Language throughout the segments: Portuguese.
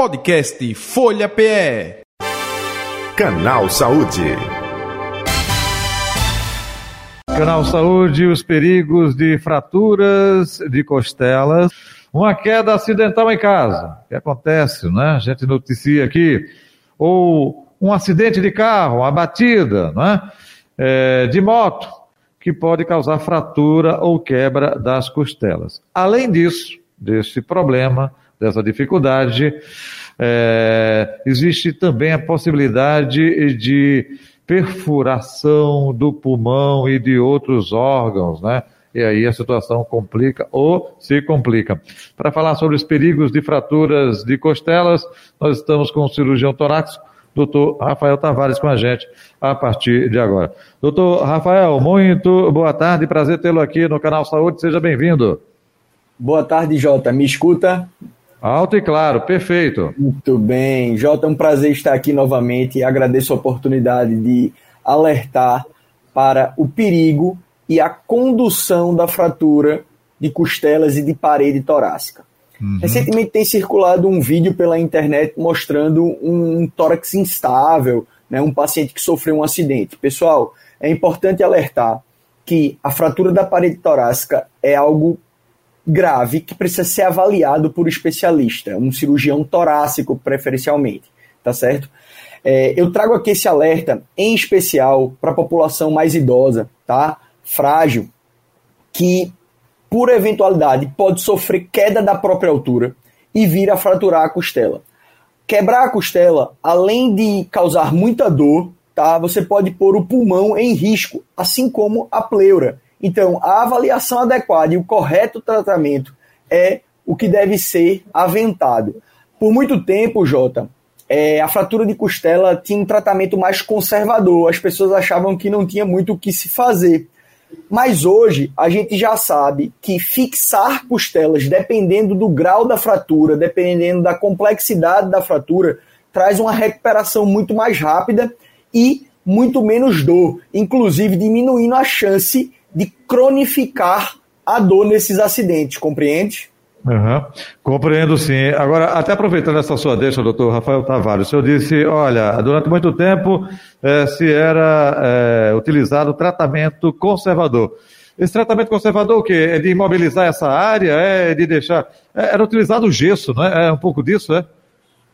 Podcast Folha PE. Canal Saúde. Canal Saúde, os perigos de fraturas de costelas, uma queda acidental em casa. O que acontece, né? A gente noticia aqui. Ou um acidente de carro, uma batida, né? É, de moto, que pode causar fratura ou quebra das costelas. Além disso, desse problema, dessa dificuldade, é, existe também a possibilidade de perfuração do pulmão e de outros órgãos, né? E aí a situação complica ou se complica. Para falar sobre os perigos de fraturas de costelas, nós estamos com o cirurgião torácico, doutor Rafael Tavares, com a gente a partir de agora. Doutor Rafael, muito boa tarde, prazer tê-lo aqui no Canal Saúde, seja bem-vindo. Boa tarde, Jota. Me escuta? Alto e claro, perfeito. Muito bem. Jota, é um prazer estar aqui novamente e agradeço a oportunidade de alertar para o perigo e a condução da fratura de costelas e de parede torácica. Uhum. Recentemente tem circulado um vídeo pela internet mostrando um tórax instável, né, um paciente que sofreu um acidente. Pessoal, é importante alertar que a fratura da parede torácica é algo grave que precisa ser avaliado por um especialista, um cirurgião torácico preferencialmente, tá certo? É, eu trago aqui esse alerta em especial para a população mais idosa, tá? Frágil, que por eventualidade pode sofrer queda da própria altura e vir a fraturar a costela. Quebrar a costela, além de causar muita dor, tá? Você pode pôr o pulmão em risco, assim como a pleura então, a avaliação adequada e o correto tratamento é o que deve ser aventado. Por muito tempo, Jota, é, a fratura de costela tinha um tratamento mais conservador. As pessoas achavam que não tinha muito o que se fazer. Mas hoje a gente já sabe que fixar costelas, dependendo do grau da fratura, dependendo da complexidade da fratura, traz uma recuperação muito mais rápida e muito menos dor, inclusive diminuindo a chance de cronificar a dor nesses acidentes, compreende? Uhum. Compreendo sim. Agora, até aproveitando essa sua deixa, doutor Rafael Tavares, o senhor disse, olha, durante muito tempo eh, se era eh, utilizado tratamento conservador. Esse tratamento conservador o quê? É de imobilizar essa área? É de deixar... É, era utilizado o gesso, não é? É um pouco disso, é?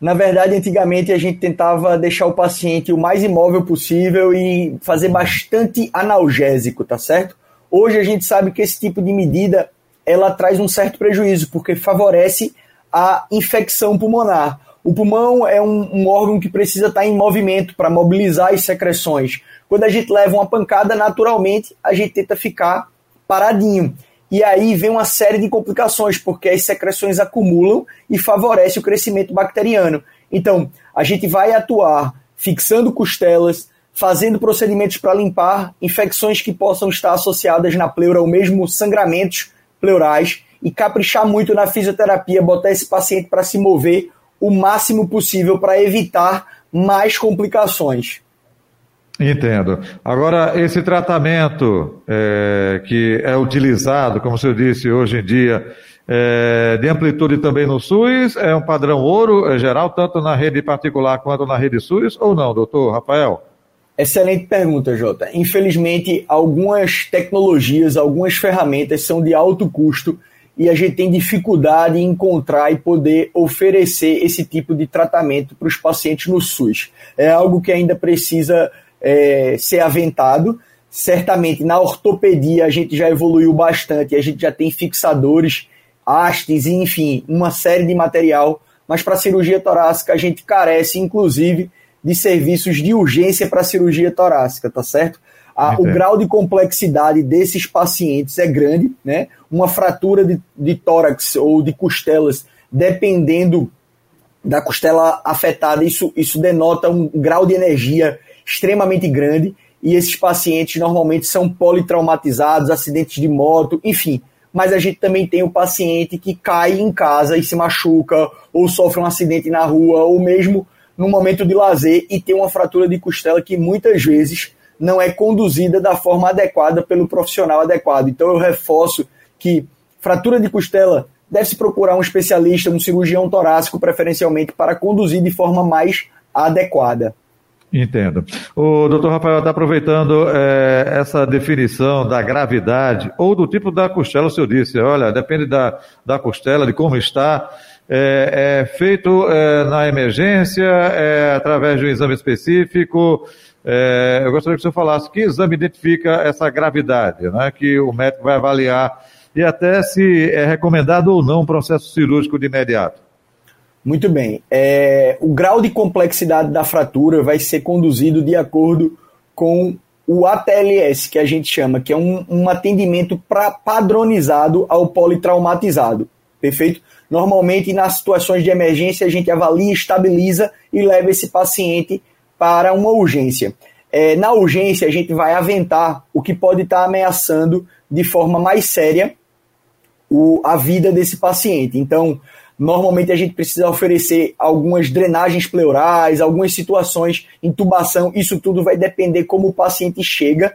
Na verdade, antigamente a gente tentava deixar o paciente o mais imóvel possível e fazer bastante analgésico, tá certo? Hoje a gente sabe que esse tipo de medida ela traz um certo prejuízo, porque favorece a infecção pulmonar. O pulmão é um, um órgão que precisa estar em movimento para mobilizar as secreções. Quando a gente leva uma pancada, naturalmente a gente tenta ficar paradinho. E aí vem uma série de complicações, porque as secreções acumulam e favorece o crescimento bacteriano. Então, a gente vai atuar fixando costelas, fazendo procedimentos para limpar infecções que possam estar associadas na pleura ou mesmo sangramentos pleurais e caprichar muito na fisioterapia, botar esse paciente para se mover o máximo possível para evitar mais complicações. Entendo. Agora, esse tratamento é, que é utilizado, como senhor disse, hoje em dia, é, de amplitude também no SUS, é um padrão ouro é geral, tanto na rede particular quanto na rede SUS, ou não, doutor Rafael? Excelente pergunta, Jota. Infelizmente, algumas tecnologias, algumas ferramentas são de alto custo e a gente tem dificuldade em encontrar e poder oferecer esse tipo de tratamento para os pacientes no SUS. É algo que ainda precisa é, ser aventado. Certamente na ortopedia a gente já evoluiu bastante, a gente já tem fixadores, hastes, enfim, uma série de material, mas para cirurgia torácica a gente carece, inclusive, de serviços de urgência para cirurgia torácica, tá certo? A, o grau de complexidade desses pacientes é grande, né? Uma fratura de, de tórax ou de costelas, dependendo da costela afetada, isso, isso denota um grau de energia extremamente grande. E esses pacientes normalmente são politraumatizados, acidentes de moto, enfim. Mas a gente também tem o paciente que cai em casa e se machuca, ou sofre um acidente na rua, ou mesmo no momento de lazer e tem uma fratura de costela que muitas vezes não é conduzida da forma adequada pelo profissional adequado. Então eu reforço que fratura de costela deve-se procurar um especialista, um cirurgião torácico, preferencialmente, para conduzir de forma mais adequada. Entendo. O doutor Rafael está aproveitando é, essa definição da gravidade ou do tipo da costela, o senhor disse, olha, depende da, da costela, de como está, é, é feito é, na emergência, é, através de um exame específico. É, eu gostaria que o senhor falasse que exame identifica essa gravidade, né, que o médico vai avaliar e até se é recomendado ou não um processo cirúrgico de imediato. Muito bem. É, o grau de complexidade da fratura vai ser conduzido de acordo com o ATLS, que a gente chama, que é um, um atendimento pra, padronizado ao politraumatizado. Perfeito? Normalmente, nas situações de emergência, a gente avalia, estabiliza e leva esse paciente para uma urgência. É, na urgência, a gente vai aventar o que pode estar ameaçando de forma mais séria o, a vida desse paciente. Então, normalmente a gente precisa oferecer algumas drenagens pleurais, algumas situações, intubação, isso tudo vai depender como o paciente chega,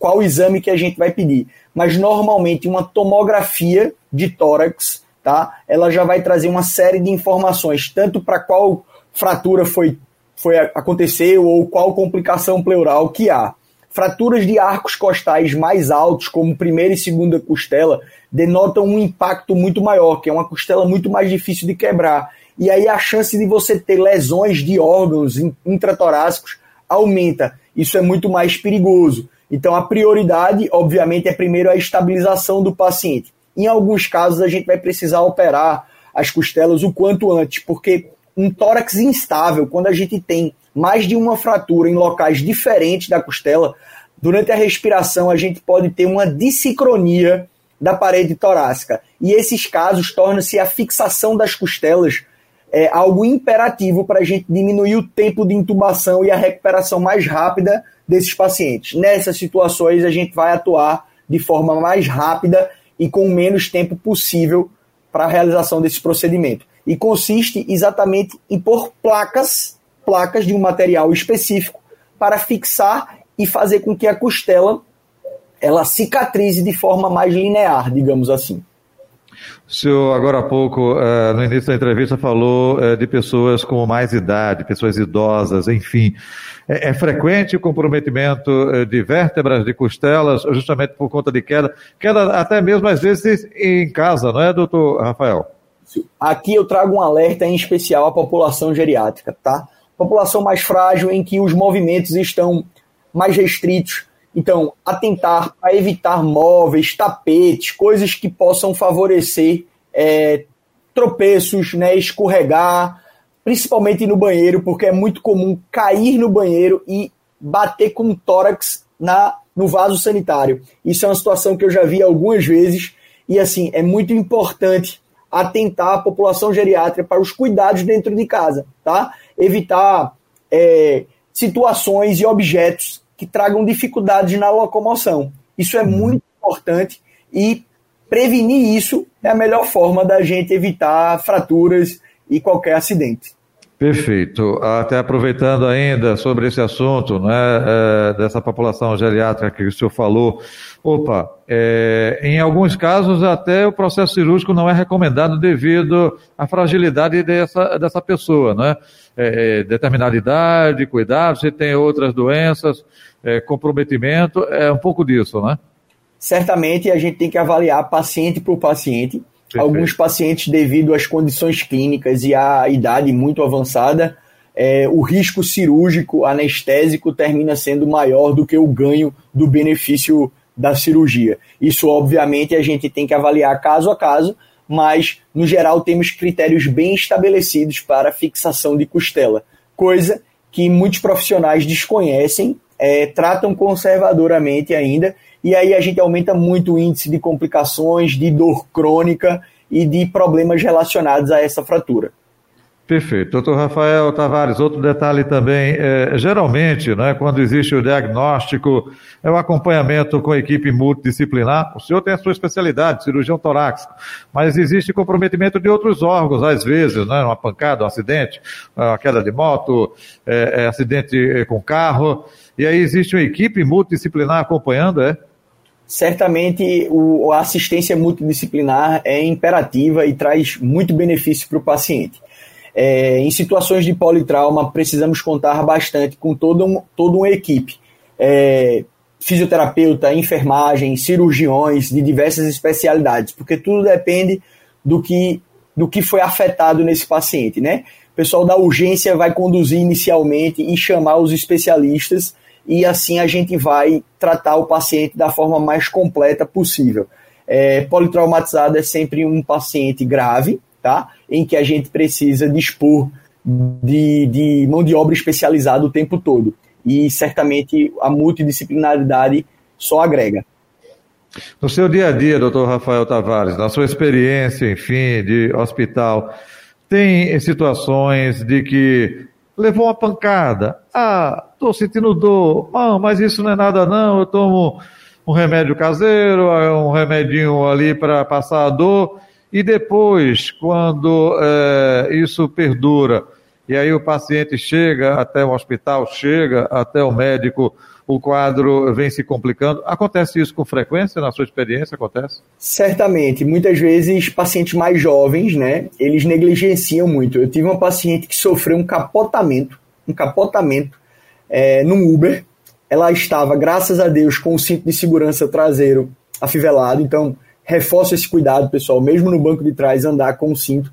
qual exame que a gente vai pedir. Mas normalmente uma tomografia de tórax, tá? Ela já vai trazer uma série de informações, tanto para qual fratura foi, foi aconteceu ou qual complicação pleural que há. Fraturas de arcos costais mais altos, como primeira e segunda costela, denotam um impacto muito maior, que é uma costela muito mais difícil de quebrar. E aí a chance de você ter lesões de órgãos intratorácicos aumenta. Isso é muito mais perigoso. Então a prioridade, obviamente, é primeiro a estabilização do paciente. Em alguns casos a gente vai precisar operar as costelas o quanto antes, porque um tórax instável, quando a gente tem mais de uma fratura em locais diferentes da costela, durante a respiração a gente pode ter uma dissincronia da parede torácica. E esses casos tornam-se a fixação das costelas é, algo imperativo para a gente diminuir o tempo de intubação e a recuperação mais rápida desses pacientes. Nessas situações, a gente vai atuar de forma mais rápida e com menos tempo possível para a realização desse procedimento. E consiste exatamente em pôr placas, placas de um material específico para fixar e fazer com que a costela ela cicatrize de forma mais linear, digamos assim. O senhor, agora há pouco, uh, no início da entrevista, falou uh, de pessoas com mais idade, pessoas idosas, enfim. É, é frequente o comprometimento uh, de vértebras, de costelas, justamente por conta de queda, queda até mesmo às vezes em casa, não é, doutor Rafael? Aqui eu trago um alerta em especial à população geriátrica, tá? População mais frágil em que os movimentos estão mais restritos, então, atentar a evitar móveis, tapetes, coisas que possam favorecer é, tropeços, né, escorregar, principalmente no banheiro, porque é muito comum cair no banheiro e bater com o tórax na, no vaso sanitário. Isso é uma situação que eu já vi algumas vezes e assim é muito importante atentar a população geriátrica para os cuidados dentro de casa, tá? Evitar é, situações e objetos que tragam dificuldades na locomoção. Isso é uhum. muito importante e prevenir isso é a melhor forma da gente evitar fraturas e qualquer acidente. Perfeito. Até aproveitando ainda sobre esse assunto, né, é, dessa população geriátrica que o senhor falou, opa, é, em alguns casos até o processo cirúrgico não é recomendado devido à fragilidade dessa, dessa pessoa, né? É, determinada idade, cuidado, se tem outras doenças, é, comprometimento, é um pouco disso, né? Certamente a gente tem que avaliar paciente por paciente. Perfeito. Alguns pacientes, devido às condições clínicas e à idade muito avançada, é, o risco cirúrgico anestésico termina sendo maior do que o ganho do benefício da cirurgia. Isso, obviamente, a gente tem que avaliar caso a caso, mas, no geral, temos critérios bem estabelecidos para fixação de costela, coisa que muitos profissionais desconhecem é, tratam conservadoramente ainda, e aí a gente aumenta muito o índice de complicações, de dor crônica e de problemas relacionados a essa fratura. Perfeito. Doutor Rafael Tavares, outro detalhe também, é, geralmente, né, quando existe o diagnóstico, é o acompanhamento com equipe multidisciplinar. O senhor tem a sua especialidade, cirurgião torácico, mas existe comprometimento de outros órgãos, às vezes, né, uma pancada, um acidente, uma queda de moto, é, é, acidente com carro. E aí existe uma equipe multidisciplinar acompanhando, é? certamente o, a assistência multidisciplinar é imperativa e traz muito benefício para o paciente. É, em situações de politrauma, precisamos contar bastante com um, toda uma equipe. É, fisioterapeuta, enfermagem, cirurgiões de diversas especialidades, porque tudo depende do que, do que foi afetado nesse paciente, né? O pessoal da urgência vai conduzir inicialmente e chamar os especialistas e assim a gente vai tratar o paciente da forma mais completa possível. É, politraumatizado é sempre um paciente grave, tá? Em que a gente precisa dispor de, de mão de obra especializada o tempo todo. E certamente a multidisciplinaridade só agrega. No seu dia a dia, doutor Rafael Tavares, na sua experiência, enfim, de hospital, tem situações de que levou uma pancada. Ah, estou sentindo dor. Ah, mas isso não é nada não, eu tomo um remédio caseiro, um remedinho ali para passar a dor. E depois, quando é, isso perdura, e aí o paciente chega até o hospital, chega até o médico, o quadro vem se complicando. Acontece isso com frequência na sua experiência? Acontece? Certamente. Muitas vezes pacientes mais jovens, né, eles negligenciam muito. Eu tive uma paciente que sofreu um capotamento, um capotamento é, no Uber. Ela estava, graças a Deus, com o cinto de segurança traseiro afivelado. Então, reforço esse cuidado, pessoal. Mesmo no banco de trás, andar com o cinto.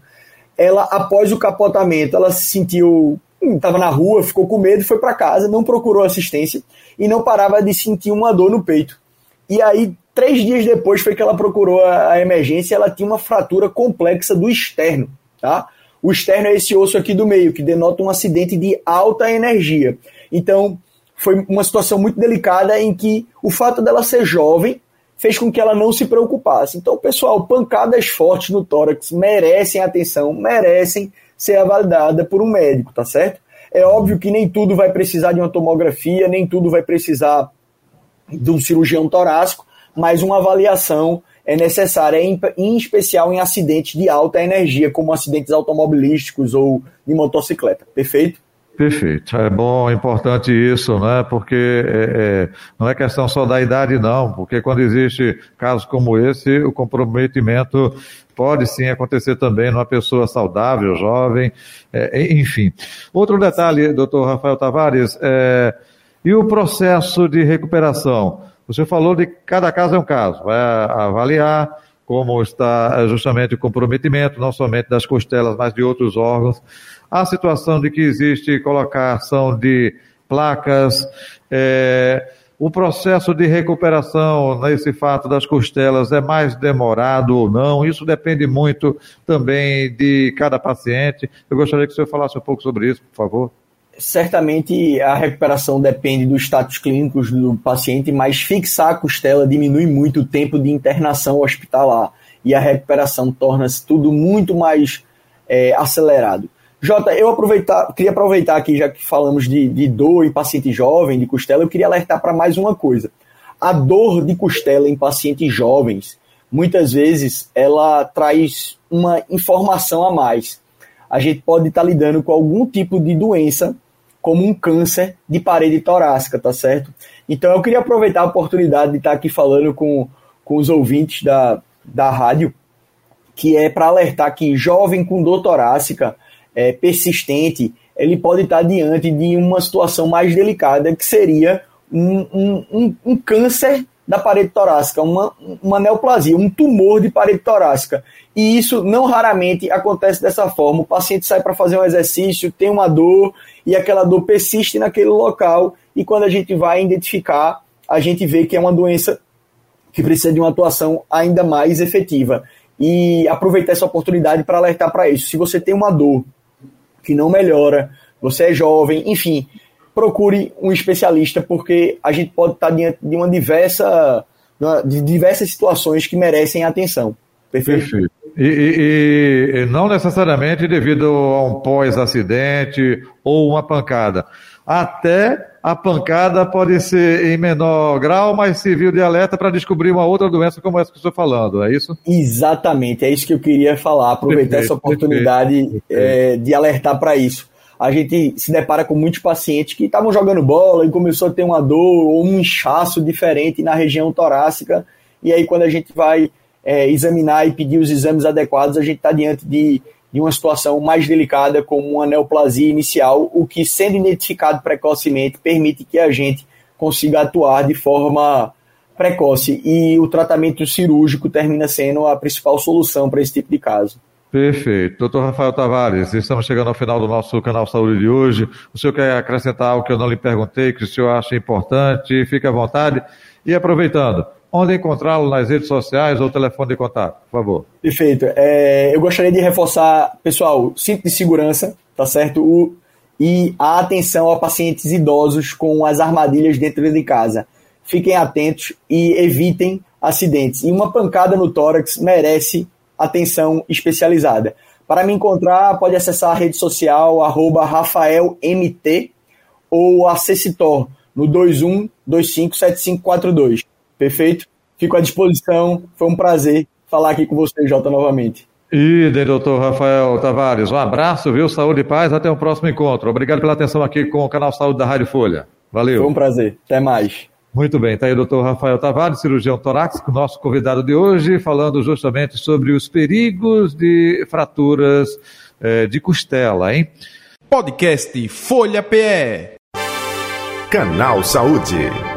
Ela, após o capotamento, ela se sentiu estava na rua, ficou com medo, foi para casa, não procurou assistência e não parava de sentir uma dor no peito. E aí, três dias depois, foi que ela procurou a, a emergência. Ela tinha uma fratura complexa do externo, tá? O externo é esse osso aqui do meio, que denota um acidente de alta energia. Então, foi uma situação muito delicada em que o fato dela ser jovem fez com que ela não se preocupasse. Então, pessoal, pancadas fortes no tórax merecem atenção, merecem ser avaliada por um médico, tá certo? É óbvio que nem tudo vai precisar de uma tomografia, nem tudo vai precisar de um cirurgião torácico, mas uma avaliação é necessária, em, especial em acidentes de alta energia, como acidentes automobilísticos ou de motocicleta. Perfeito? Perfeito. É bom, importante isso, né? Porque é, é, não é questão só da idade, não. Porque quando existe casos como esse, o comprometimento pode sim acontecer também numa pessoa saudável, jovem, é, enfim. Outro detalhe, doutor Rafael Tavares, é, e o processo de recuperação? Você falou de cada caso é um caso, vai avaliar como está justamente o comprometimento, não somente das costelas, mas de outros órgãos. A situação de que existe colocação de placas, é, o processo de recuperação nesse fato das costelas é mais demorado ou não? Isso depende muito também de cada paciente. Eu gostaria que o senhor falasse um pouco sobre isso, por favor. Certamente a recuperação depende dos status clínicos do paciente, mas fixar a costela diminui muito o tempo de internação hospitalar e a recuperação torna-se tudo muito mais é, acelerado. Jota, eu aproveitar, queria aproveitar aqui, já que falamos de, de dor em paciente jovem, de costela, eu queria alertar para mais uma coisa. A dor de costela em pacientes jovens, muitas vezes, ela traz uma informação a mais. A gente pode estar tá lidando com algum tipo de doença, como um câncer de parede torácica, tá certo? Então eu queria aproveitar a oportunidade de estar aqui falando com, com os ouvintes da, da rádio, que é para alertar que jovem com dor torácica é, persistente, ele pode estar diante de uma situação mais delicada, que seria um, um, um, um câncer da parede torácica, uma, uma neoplasia, um tumor de parede torácica. E isso não raramente acontece dessa forma. O paciente sai para fazer um exercício, tem uma dor e aquela dor persiste naquele local. E quando a gente vai identificar, a gente vê que é uma doença que precisa de uma atuação ainda mais efetiva. E aproveitar essa oportunidade para alertar para isso. Se você tem uma dor que não melhora, você é jovem, enfim, procure um especialista, porque a gente pode estar diante de uma diversa de diversas situações que merecem atenção. Perfeito? Perfeito. E, e, e não necessariamente devido a um pós-acidente ou uma pancada. Até a pancada pode ser em menor grau, mas serviu de alerta para descobrir uma outra doença como essa que estou falando, é isso? Exatamente, é isso que eu queria falar, aproveitar perfeito, essa oportunidade perfeito, perfeito. É, de alertar para isso. a gente se depara com muitos pacientes que estavam jogando bola e começou a ter uma dor ou um inchaço diferente na região torácica. E aí, quando a gente vai é, examinar e pedir os exames adequados, a gente está diante de, de uma situação mais delicada, como uma neoplasia inicial, o que, sendo identificado precocemente, permite que a gente consiga atuar de forma precoce. E o tratamento cirúrgico termina sendo a principal solução para esse tipo de caso. Perfeito. Doutor Rafael Tavares, estamos chegando ao final do nosso canal Saúde de hoje. O senhor quer acrescentar algo que eu não lhe perguntei, que o senhor acha importante? Fique à vontade. E aproveitando, onde encontrá-lo nas redes sociais ou telefone de contato, por favor. Perfeito. É, eu gostaria de reforçar, pessoal, cinto de segurança, tá certo? O, e a atenção a pacientes idosos com as armadilhas dentro de casa. Fiquem atentos e evitem acidentes. E uma pancada no tórax merece atenção especializada. Para me encontrar, pode acessar a rede social RafaelMT ou a Cecitor no 21257542. Perfeito? Fico à disposição. Foi um prazer falar aqui com você, Jota, novamente. E doutor Rafael Tavares, um abraço, viu? Saúde e paz, até o próximo encontro. Obrigado pela atenção aqui com o canal Saúde da Rádio Folha. Valeu. Foi um prazer. Até mais. Muito bem, está aí o doutor Rafael Tavares, cirurgião torácico, nosso convidado de hoje, falando justamente sobre os perigos de fraturas eh, de costela, hein? Podcast Folha PE. Canal Saúde.